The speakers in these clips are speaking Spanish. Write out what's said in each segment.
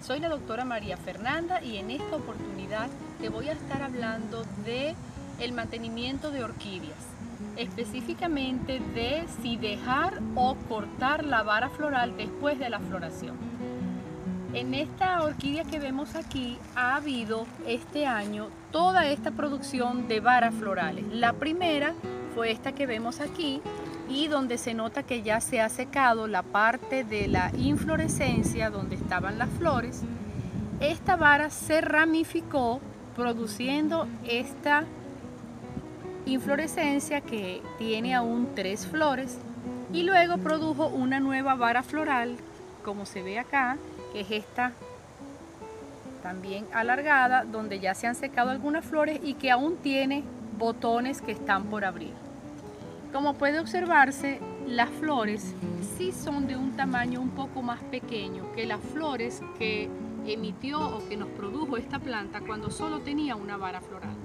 Soy la doctora María Fernanda y en esta oportunidad te voy a estar hablando de el mantenimiento de orquídeas, específicamente de si dejar o cortar la vara floral después de la floración. En esta orquídea que vemos aquí ha habido este año toda esta producción de varas florales. La primera fue esta que vemos aquí y donde se nota que ya se ha secado la parte de la inflorescencia donde estaban las flores. Esta vara se ramificó produciendo esta inflorescencia que tiene aún tres flores y luego produjo una nueva vara floral como se ve acá que es esta también alargada donde ya se han secado algunas flores y que aún tiene botones que están por abrir como puede observarse las flores sí son de un tamaño un poco más pequeño que las flores que emitió o que nos produjo esta planta cuando solo tenía una vara floral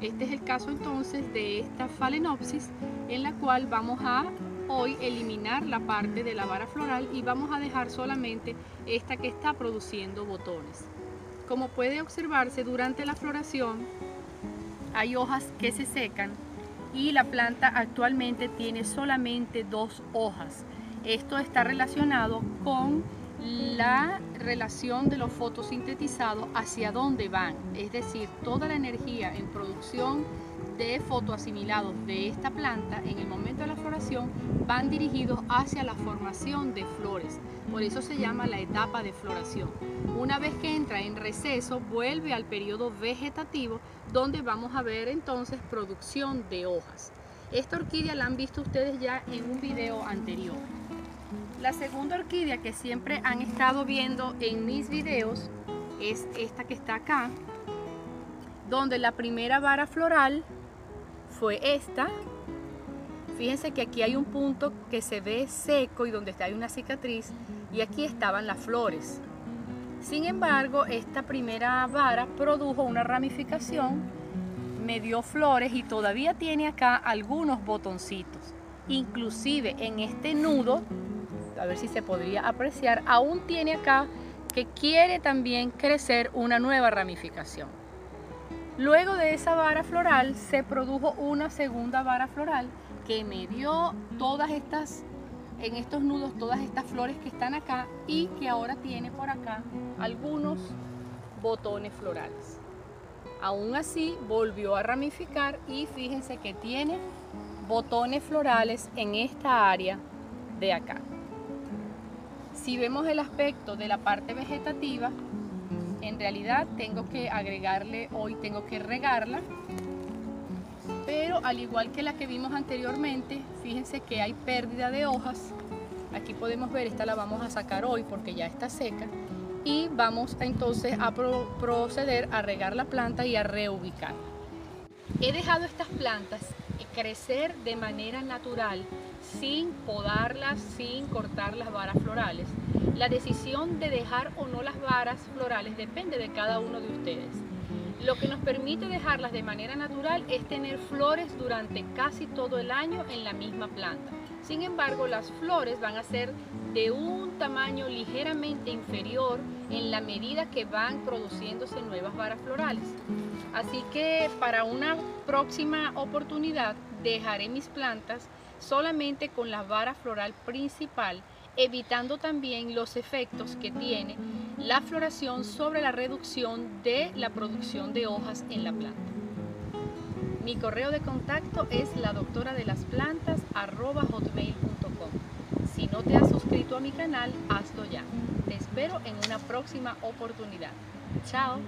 este es el caso entonces de esta Phalaenopsis en la cual vamos a hoy eliminar la parte de la vara floral y vamos a dejar solamente esta que está produciendo botones. Como puede observarse durante la floración hay hojas que se secan y la planta actualmente tiene solamente dos hojas. Esto está relacionado con la relación de los fotosintetizados hacia dónde van, es decir, toda la energía en producción de fotoasimilados de esta planta en el momento de la floración van dirigidos hacia la formación de flores. Por eso se llama la etapa de floración. Una vez que entra en receso, vuelve al periodo vegetativo donde vamos a ver entonces producción de hojas. Esta orquídea la han visto ustedes ya en un video anterior. La segunda orquídea que siempre han estado viendo en mis videos es esta que está acá, donde la primera vara floral fue esta. Fíjense que aquí hay un punto que se ve seco y donde está hay una cicatriz y aquí estaban las flores. Sin embargo, esta primera vara produjo una ramificación, me dio flores y todavía tiene acá algunos botoncitos. Inclusive en este nudo a ver si se podría apreciar, aún tiene acá que quiere también crecer una nueva ramificación. Luego de esa vara floral se produjo una segunda vara floral que me dio todas estas, en estos nudos, todas estas flores que están acá y que ahora tiene por acá algunos botones florales. Aún así volvió a ramificar y fíjense que tiene botones florales en esta área de acá. Si vemos el aspecto de la parte vegetativa, en realidad tengo que agregarle, hoy tengo que regarla, pero al igual que la que vimos anteriormente, fíjense que hay pérdida de hojas. Aquí podemos ver, esta la vamos a sacar hoy porque ya está seca. Y vamos entonces a proceder a regar la planta y a reubicar. He dejado estas plantas crecer de manera natural sin podarlas, sin cortar las varas florales. La decisión de dejar o no las varas florales depende de cada uno de ustedes. Lo que nos permite dejarlas de manera natural es tener flores durante casi todo el año en la misma planta. Sin embargo, las flores van a ser de un tamaño ligeramente inferior en la medida que van produciéndose nuevas varas florales. Así que para una próxima oportunidad dejaré mis plantas solamente con la vara floral principal, evitando también los efectos que tiene la floración sobre la reducción de la producción de hojas en la planta. Mi correo de contacto es la doctora de las plantas. Si no te has suscrito a mi canal, hazlo ya. Te espero en una próxima oportunidad. Chao.